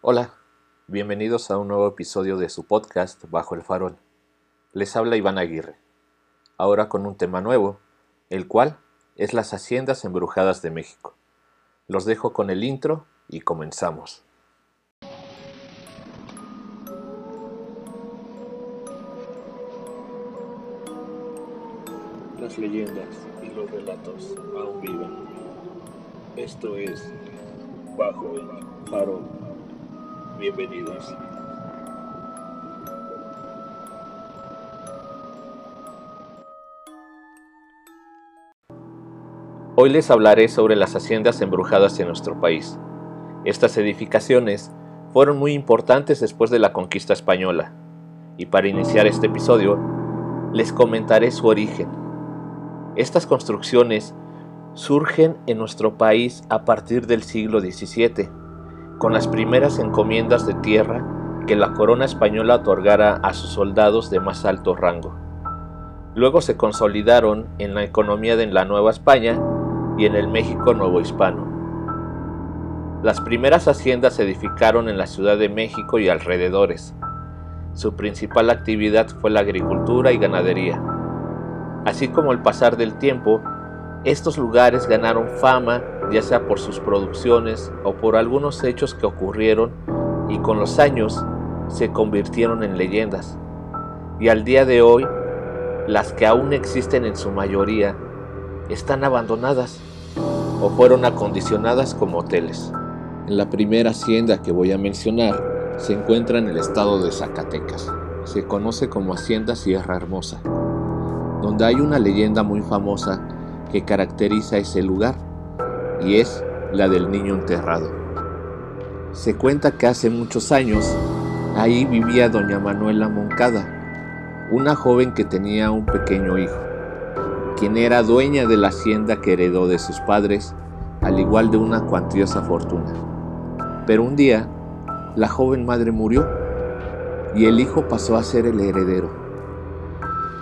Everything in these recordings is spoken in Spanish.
Hola, bienvenidos a un nuevo episodio de su podcast Bajo el Farol. Les habla Iván Aguirre, ahora con un tema nuevo, el cual es las haciendas embrujadas de México. Los dejo con el intro y comenzamos. Las leyendas y los relatos aún viven. Esto es Bajo el Farol. Bienvenidos. Hoy les hablaré sobre las haciendas embrujadas en nuestro país. Estas edificaciones fueron muy importantes después de la conquista española, y para iniciar este episodio, les comentaré su origen. Estas construcciones surgen en nuestro país a partir del siglo XVII, con las primeras encomiendas de tierra que la corona española otorgara a sus soldados de más alto rango. Luego se consolidaron en la economía de la Nueva España y en el México Nuevo Hispano. Las primeras haciendas se edificaron en la Ciudad de México y alrededores. Su principal actividad fue la agricultura y ganadería. Así como el pasar del tiempo, estos lugares ganaron fama ya sea por sus producciones o por algunos hechos que ocurrieron y con los años se convirtieron en leyendas. Y al día de hoy, las que aún existen en su mayoría están abandonadas o fueron acondicionadas como hoteles. La primera hacienda que voy a mencionar se encuentra en el estado de Zacatecas. Se conoce como Hacienda Sierra Hermosa, donde hay una leyenda muy famosa que caracteriza ese lugar y es la del niño enterrado. Se cuenta que hace muchos años ahí vivía doña Manuela Moncada, una joven que tenía un pequeño hijo quien era dueña de la hacienda que heredó de sus padres, al igual de una cuantiosa fortuna. Pero un día, la joven madre murió y el hijo pasó a ser el heredero.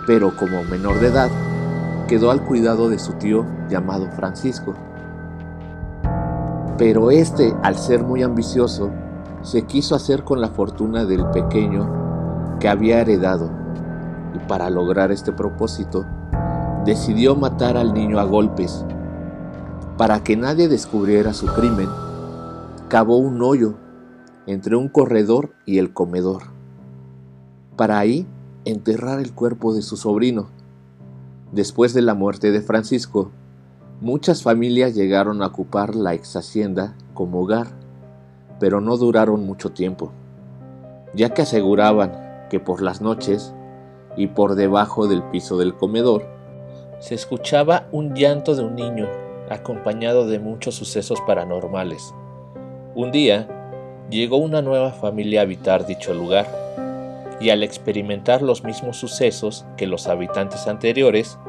Pero como menor de edad, quedó al cuidado de su tío llamado Francisco. Pero este, al ser muy ambicioso, se quiso hacer con la fortuna del pequeño que había heredado. Y para lograr este propósito, decidió matar al niño a golpes. Para que nadie descubriera su crimen, cavó un hoyo entre un corredor y el comedor, para ahí enterrar el cuerpo de su sobrino. Después de la muerte de Francisco, muchas familias llegaron a ocupar la ex hacienda como hogar, pero no duraron mucho tiempo, ya que aseguraban que por las noches y por debajo del piso del comedor se escuchaba un llanto de un niño, acompañado de muchos sucesos paranormales. Un día, llegó una nueva familia a habitar dicho lugar, y al experimentar los mismos sucesos que los habitantes anteriores,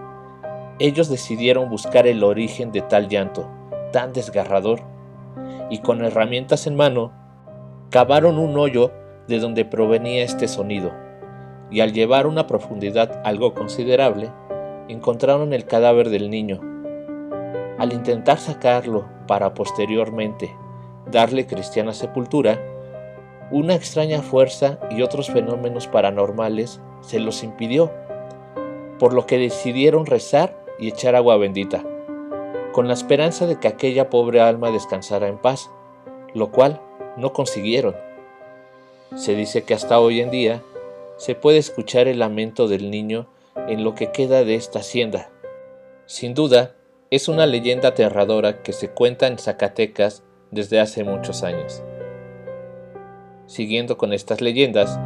ellos decidieron buscar el origen de tal llanto, tan desgarrador, y con herramientas en mano, cavaron un hoyo de donde provenía este sonido, y al llevar una profundidad algo considerable, encontraron el cadáver del niño. Al intentar sacarlo para posteriormente darle cristiana sepultura, una extraña fuerza y otros fenómenos paranormales se los impidió, por lo que decidieron rezar y echar agua bendita, con la esperanza de que aquella pobre alma descansara en paz, lo cual no consiguieron. Se dice que hasta hoy en día se puede escuchar el lamento del niño en lo que queda de esta hacienda. Sin duda, es una leyenda aterradora que se cuenta en Zacatecas desde hace muchos años. Siguiendo con estas leyendas,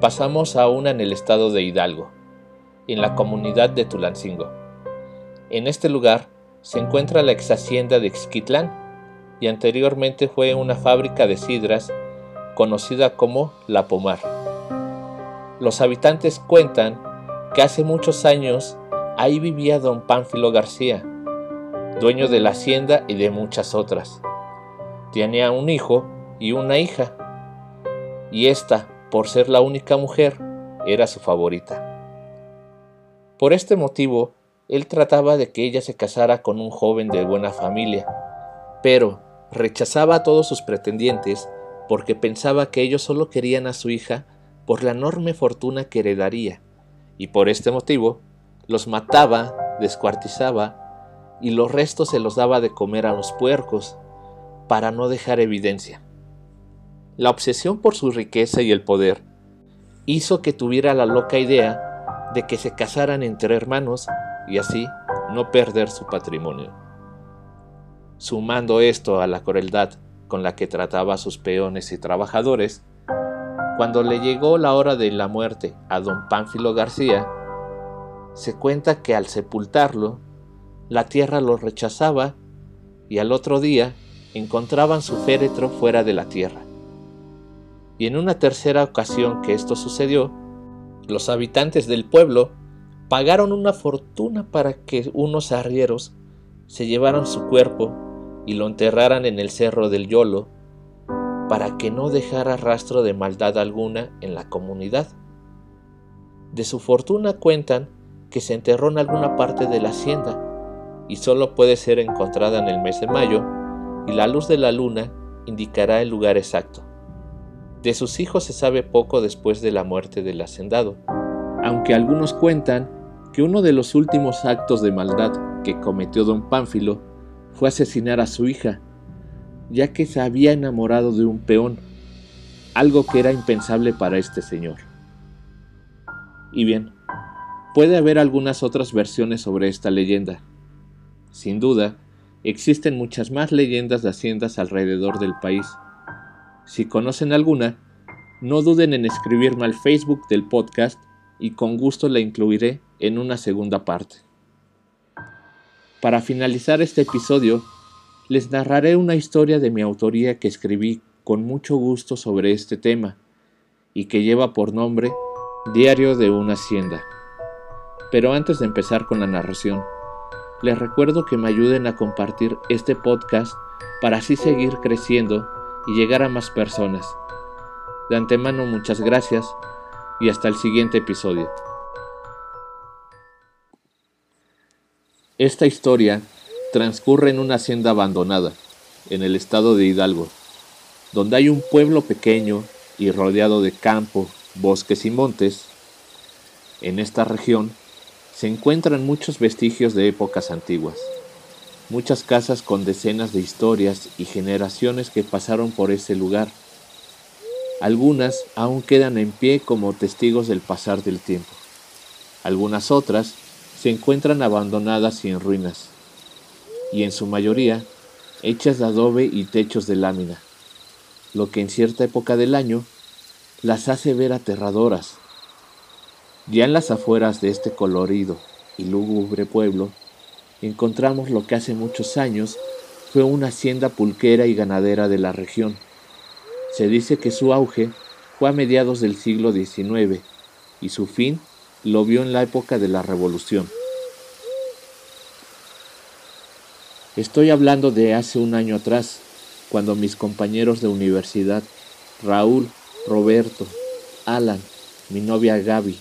pasamos a una en el estado de Hidalgo, en la comunidad de Tulancingo. En este lugar se encuentra la ex hacienda de Xquitlán y anteriormente fue una fábrica de sidras conocida como La Pomar. Los habitantes cuentan que hace muchos años ahí vivía don Pánfilo García, dueño de la hacienda y de muchas otras. Tenía un hijo y una hija, y esta, por ser la única mujer, era su favorita. Por este motivo, él trataba de que ella se casara con un joven de buena familia, pero rechazaba a todos sus pretendientes porque pensaba que ellos solo querían a su hija por la enorme fortuna que heredaría, y por este motivo los mataba, descuartizaba, y los restos se los daba de comer a los puercos, para no dejar evidencia. La obsesión por su riqueza y el poder hizo que tuviera la loca idea de que se casaran entre hermanos y así no perder su patrimonio. Sumando esto a la crueldad con la que trataba a sus peones y trabajadores, cuando le llegó la hora de la muerte a don Pánfilo García, se cuenta que al sepultarlo, la tierra lo rechazaba y al otro día encontraban su féretro fuera de la tierra. Y en una tercera ocasión que esto sucedió, los habitantes del pueblo pagaron una fortuna para que unos arrieros se llevaran su cuerpo y lo enterraran en el cerro del Yolo, para que no dejara rastro de maldad alguna en la comunidad. De su fortuna cuentan que se enterró en alguna parte de la hacienda y solo puede ser encontrada en el mes de mayo y la luz de la luna indicará el lugar exacto. De sus hijos se sabe poco después de la muerte del hacendado, aunque algunos cuentan que uno de los últimos actos de maldad que cometió don Pánfilo fue asesinar a su hija, ya que se había enamorado de un peón, algo que era impensable para este señor. Y bien, puede haber algunas otras versiones sobre esta leyenda. Sin duda, existen muchas más leyendas de haciendas alrededor del país. Si conocen alguna, no duden en escribirme al Facebook del podcast y con gusto la incluiré en una segunda parte. Para finalizar este episodio, les narraré una historia de mi autoría que escribí con mucho gusto sobre este tema y que lleva por nombre Diario de una Hacienda. Pero antes de empezar con la narración, les recuerdo que me ayuden a compartir este podcast para así seguir creciendo y llegar a más personas. De antemano muchas gracias y hasta el siguiente episodio. Esta historia transcurre en una hacienda abandonada, en el estado de Hidalgo, donde hay un pueblo pequeño y rodeado de campo, bosques y montes. En esta región se encuentran muchos vestigios de épocas antiguas, muchas casas con decenas de historias y generaciones que pasaron por ese lugar. Algunas aún quedan en pie como testigos del pasar del tiempo. Algunas otras se encuentran abandonadas y en ruinas, y en su mayoría hechas de adobe y techos de lámina, lo que en cierta época del año las hace ver aterradoras. Ya en las afueras de este colorido y lúgubre pueblo, encontramos lo que hace muchos años fue una hacienda pulquera y ganadera de la región. Se dice que su auge fue a mediados del siglo XIX y su fin lo vio en la época de la Revolución. Estoy hablando de hace un año atrás, cuando mis compañeros de universidad, Raúl, Roberto, Alan, mi novia Gaby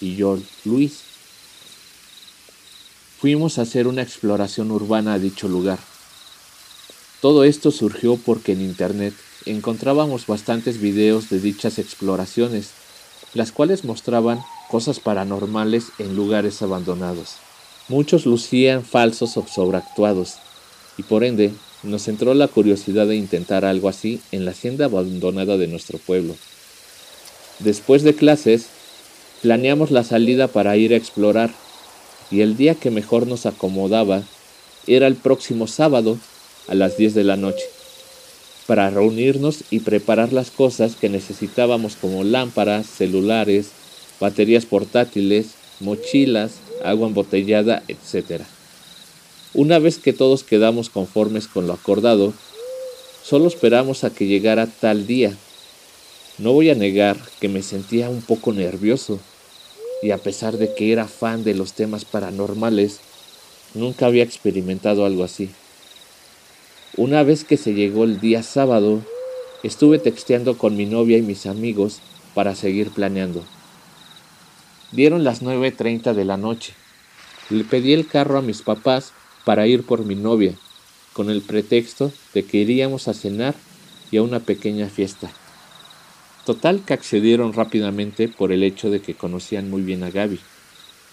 y yo, Luis, fuimos a hacer una exploración urbana a dicho lugar. Todo esto surgió porque en Internet encontrábamos bastantes videos de dichas exploraciones, las cuales mostraban cosas paranormales en lugares abandonados. Muchos lucían falsos o sobreactuados, y por ende nos entró la curiosidad de intentar algo así en la hacienda abandonada de nuestro pueblo. Después de clases, planeamos la salida para ir a explorar, y el día que mejor nos acomodaba era el próximo sábado a las 10 de la noche, para reunirnos y preparar las cosas que necesitábamos como lámparas, celulares, baterías portátiles, mochilas, agua embotellada, etc. Una vez que todos quedamos conformes con lo acordado, solo esperamos a que llegara tal día. No voy a negar que me sentía un poco nervioso, y a pesar de que era fan de los temas paranormales, nunca había experimentado algo así. Una vez que se llegó el día sábado, estuve texteando con mi novia y mis amigos para seguir planeando. Dieron las 9.30 de la noche. Le pedí el carro a mis papás para ir por mi novia, con el pretexto de que iríamos a cenar y a una pequeña fiesta. Total que accedieron rápidamente por el hecho de que conocían muy bien a Gaby.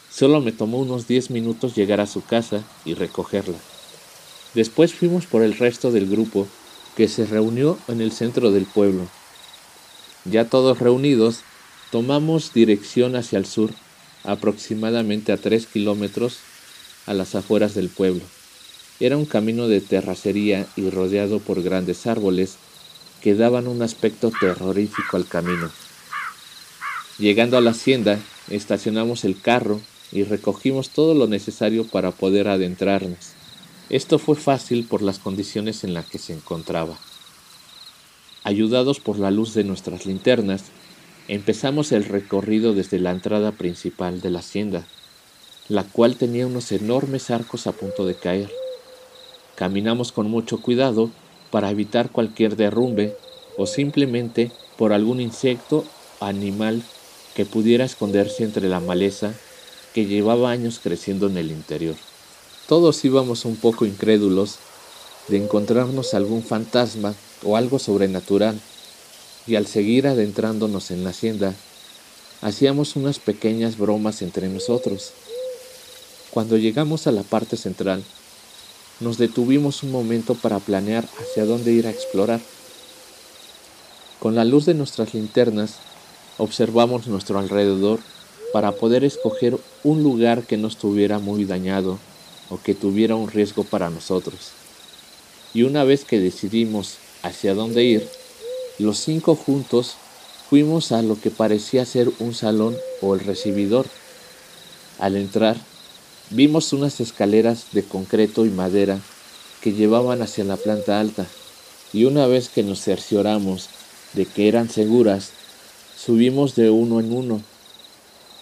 Solo me tomó unos 10 minutos llegar a su casa y recogerla. Después fuimos por el resto del grupo que se reunió en el centro del pueblo. Ya todos reunidos, tomamos dirección hacia el sur, aproximadamente a 3 kilómetros a las afueras del pueblo. Era un camino de terracería y rodeado por grandes árboles que daban un aspecto terrorífico al camino. Llegando a la hacienda, estacionamos el carro y recogimos todo lo necesario para poder adentrarnos. Esto fue fácil por las condiciones en las que se encontraba. Ayudados por la luz de nuestras linternas, empezamos el recorrido desde la entrada principal de la hacienda, la cual tenía unos enormes arcos a punto de caer. Caminamos con mucho cuidado para evitar cualquier derrumbe o simplemente por algún insecto o animal que pudiera esconderse entre la maleza que llevaba años creciendo en el interior. Todos íbamos un poco incrédulos de encontrarnos algún fantasma o algo sobrenatural, y al seguir adentrándonos en la hacienda, hacíamos unas pequeñas bromas entre nosotros. Cuando llegamos a la parte central, nos detuvimos un momento para planear hacia dónde ir a explorar. Con la luz de nuestras linternas, observamos nuestro alrededor para poder escoger un lugar que no estuviera muy dañado o que tuviera un riesgo para nosotros. Y una vez que decidimos hacia dónde ir, los cinco juntos fuimos a lo que parecía ser un salón o el recibidor. Al entrar, Vimos unas escaleras de concreto y madera que llevaban hacia la planta alta, y una vez que nos cercioramos de que eran seguras, subimos de uno en uno.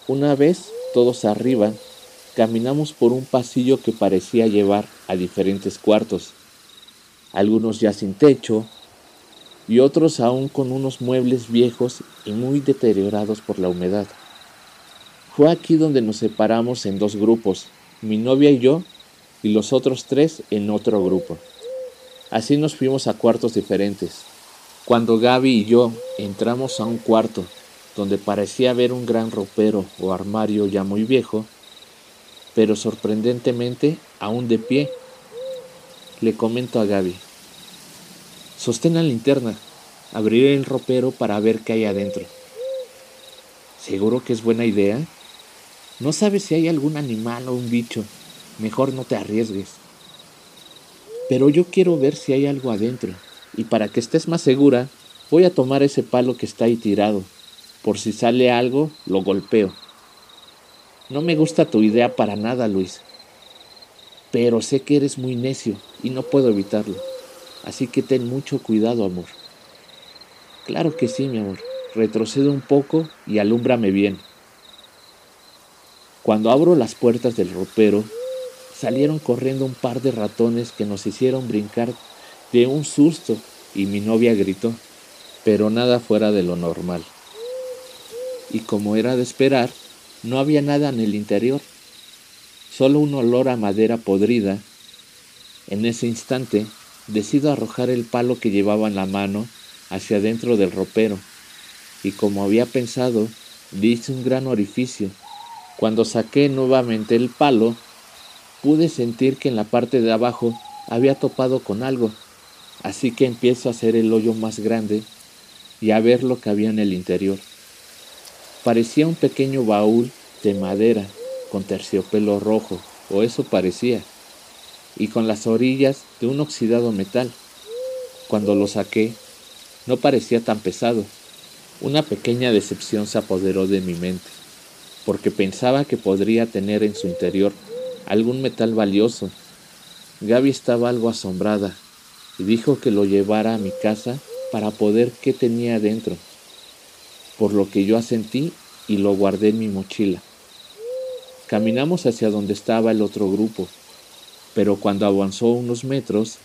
Una vez todos arriba, caminamos por un pasillo que parecía llevar a diferentes cuartos, algunos ya sin techo y otros aún con unos muebles viejos y muy deteriorados por la humedad. Fue aquí donde nos separamos en dos grupos, mi novia y yo, y los otros tres en otro grupo. Así nos fuimos a cuartos diferentes. Cuando Gaby y yo entramos a un cuarto donde parecía haber un gran ropero o armario ya muy viejo, pero sorprendentemente aún de pie, le comento a Gaby, sostén la linterna, abriré el ropero para ver qué hay adentro. ¿Seguro que es buena idea? No sabes si hay algún animal o un bicho. Mejor no te arriesgues. Pero yo quiero ver si hay algo adentro. Y para que estés más segura, voy a tomar ese palo que está ahí tirado. Por si sale algo, lo golpeo. No me gusta tu idea para nada, Luis. Pero sé que eres muy necio y no puedo evitarlo. Así que ten mucho cuidado, amor. Claro que sí, mi amor. Retrocede un poco y alúmbrame bien. Cuando abro las puertas del ropero, salieron corriendo un par de ratones que nos hicieron brincar de un susto y mi novia gritó, pero nada fuera de lo normal. Y como era de esperar, no había nada en el interior, solo un olor a madera podrida. En ese instante decido arrojar el palo que llevaba en la mano hacia dentro del ropero, y como había pensado, hice un gran orificio cuando saqué nuevamente el palo, pude sentir que en la parte de abajo había topado con algo, así que empiezo a hacer el hoyo más grande y a ver lo que había en el interior. Parecía un pequeño baúl de madera con terciopelo rojo, o eso parecía, y con las orillas de un oxidado metal. Cuando lo saqué, no parecía tan pesado. Una pequeña decepción se apoderó de mi mente porque pensaba que podría tener en su interior algún metal valioso. Gaby estaba algo asombrada y dijo que lo llevara a mi casa para poder qué tenía dentro, por lo que yo asentí y lo guardé en mi mochila. Caminamos hacia donde estaba el otro grupo, pero cuando avanzó unos metros,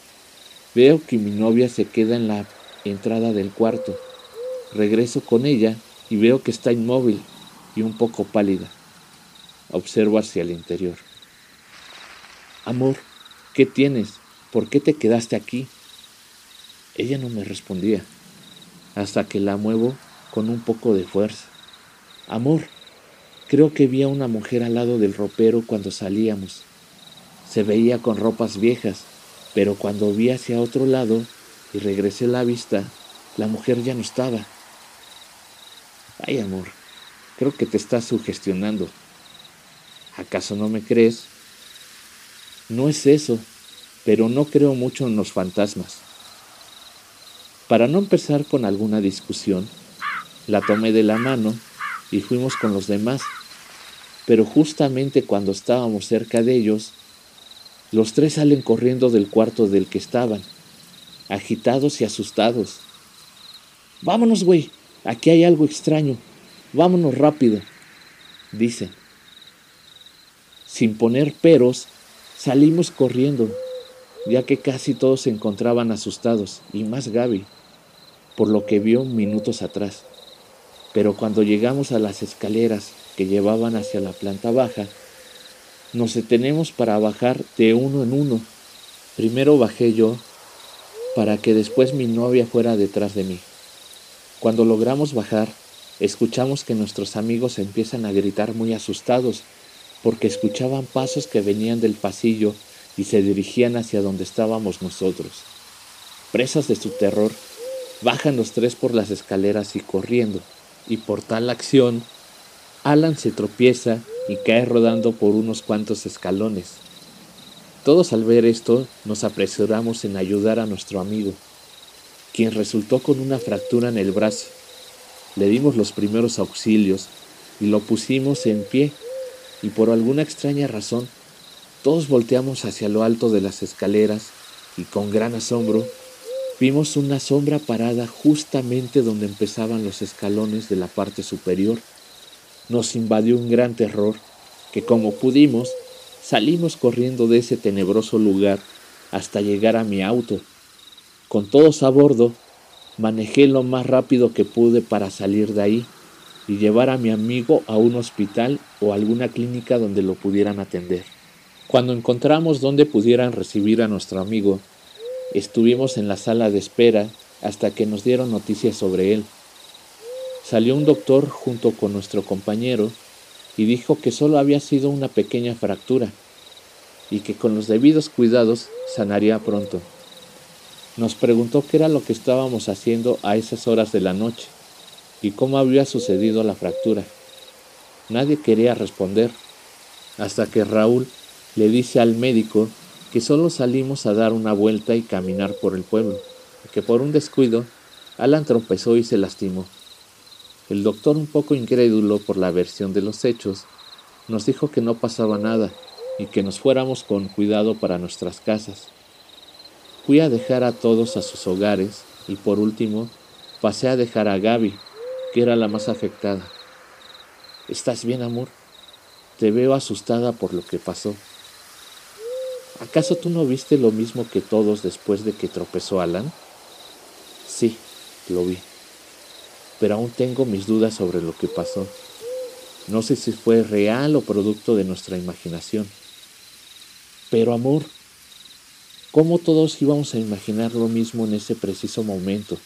veo que mi novia se queda en la entrada del cuarto. Regreso con ella y veo que está inmóvil y un poco pálida. Observo hacia el interior. Amor, ¿qué tienes? ¿Por qué te quedaste aquí? Ella no me respondía, hasta que la muevo con un poco de fuerza. Amor, creo que vi a una mujer al lado del ropero cuando salíamos. Se veía con ropas viejas, pero cuando vi hacia otro lado y regresé la vista, la mujer ya no estaba. Ay, amor, creo que te estás sugestionando. ¿Acaso no me crees? No es eso, pero no creo mucho en los fantasmas. Para no empezar con alguna discusión, la tomé de la mano y fuimos con los demás. Pero justamente cuando estábamos cerca de ellos, los tres salen corriendo del cuarto del que estaban, agitados y asustados. Vámonos, güey, aquí hay algo extraño. Vámonos rápido, dicen. Sin poner peros, salimos corriendo, ya que casi todos se encontraban asustados, y más Gaby, por lo que vio minutos atrás. Pero cuando llegamos a las escaleras que llevaban hacia la planta baja, nos detenemos para bajar de uno en uno. Primero bajé yo, para que después mi novia fuera detrás de mí. Cuando logramos bajar, escuchamos que nuestros amigos empiezan a gritar muy asustados, porque escuchaban pasos que venían del pasillo y se dirigían hacia donde estábamos nosotros. Presas de su terror, bajan los tres por las escaleras y corriendo, y por tal acción, Alan se tropieza y cae rodando por unos cuantos escalones. Todos al ver esto nos apresuramos en ayudar a nuestro amigo, quien resultó con una fractura en el brazo. Le dimos los primeros auxilios y lo pusimos en pie y por alguna extraña razón todos volteamos hacia lo alto de las escaleras y con gran asombro vimos una sombra parada justamente donde empezaban los escalones de la parte superior. Nos invadió un gran terror que como pudimos salimos corriendo de ese tenebroso lugar hasta llegar a mi auto. Con todos a bordo, manejé lo más rápido que pude para salir de ahí y llevar a mi amigo a un hospital o alguna clínica donde lo pudieran atender. Cuando encontramos donde pudieran recibir a nuestro amigo, estuvimos en la sala de espera hasta que nos dieron noticias sobre él. Salió un doctor junto con nuestro compañero y dijo que solo había sido una pequeña fractura y que con los debidos cuidados sanaría pronto. Nos preguntó qué era lo que estábamos haciendo a esas horas de la noche y cómo había sucedido la fractura. Nadie quería responder, hasta que Raúl le dice al médico que solo salimos a dar una vuelta y caminar por el pueblo, y que por un descuido Alan tropezó y se lastimó. El doctor, un poco incrédulo por la versión de los hechos, nos dijo que no pasaba nada y que nos fuéramos con cuidado para nuestras casas. Fui a dejar a todos a sus hogares y por último pasé a dejar a Gaby, que era la más afectada. ¿Estás bien, amor? Te veo asustada por lo que pasó. ¿Acaso tú no viste lo mismo que todos después de que tropezó Alan? Sí, lo vi. Pero aún tengo mis dudas sobre lo que pasó. No sé si fue real o producto de nuestra imaginación. Pero amor, ¿cómo todos íbamos a imaginar lo mismo en ese preciso momento?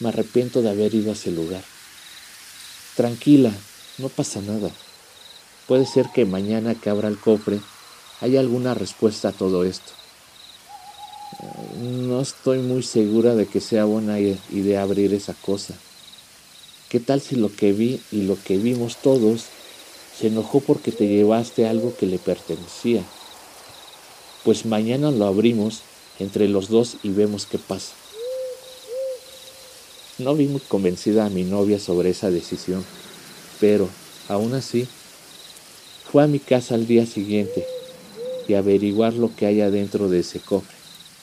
Me arrepiento de haber ido a ese lugar. Tranquila, no pasa nada. Puede ser que mañana que abra el cofre haya alguna respuesta a todo esto. No estoy muy segura de que sea buena idea abrir esa cosa. ¿Qué tal si lo que vi y lo que vimos todos se enojó porque te llevaste algo que le pertenecía? Pues mañana lo abrimos entre los dos y vemos qué pasa. No vi muy convencida a mi novia sobre esa decisión, pero, aún así, fue a mi casa al día siguiente y averiguar lo que hay adentro de ese cofre,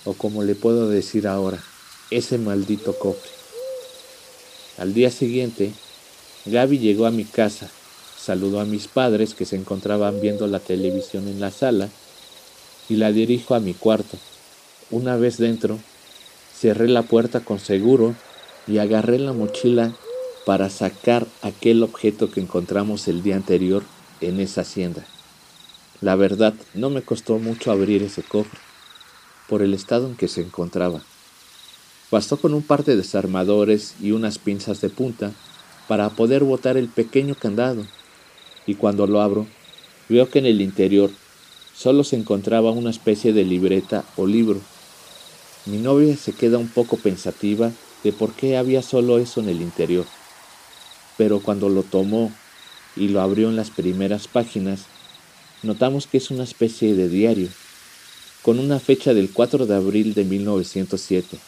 o como le puedo decir ahora, ese maldito cofre. Al día siguiente, Gaby llegó a mi casa, saludó a mis padres que se encontraban viendo la televisión en la sala y la dirijo a mi cuarto. Una vez dentro, cerré la puerta con seguro y agarré la mochila para sacar aquel objeto que encontramos el día anterior en esa hacienda. La verdad, no me costó mucho abrir ese cofre, por el estado en que se encontraba. Bastó con un par de desarmadores y unas pinzas de punta para poder botar el pequeño candado, y cuando lo abro, veo que en el interior solo se encontraba una especie de libreta o libro. Mi novia se queda un poco pensativa de por qué había solo eso en el interior, pero cuando lo tomó y lo abrió en las primeras páginas, notamos que es una especie de diario, con una fecha del 4 de abril de 1907,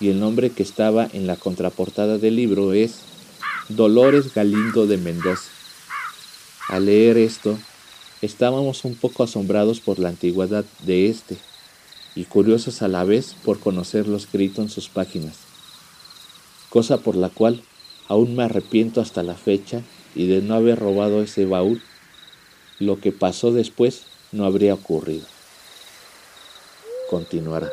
y el nombre que estaba en la contraportada del libro es Dolores Galindo de Mendoza. Al leer esto, estábamos un poco asombrados por la antigüedad de este y curiosos a la vez por conocer lo escrito en sus páginas, cosa por la cual aún me arrepiento hasta la fecha y de no haber robado ese baúl, lo que pasó después no habría ocurrido. Continuará.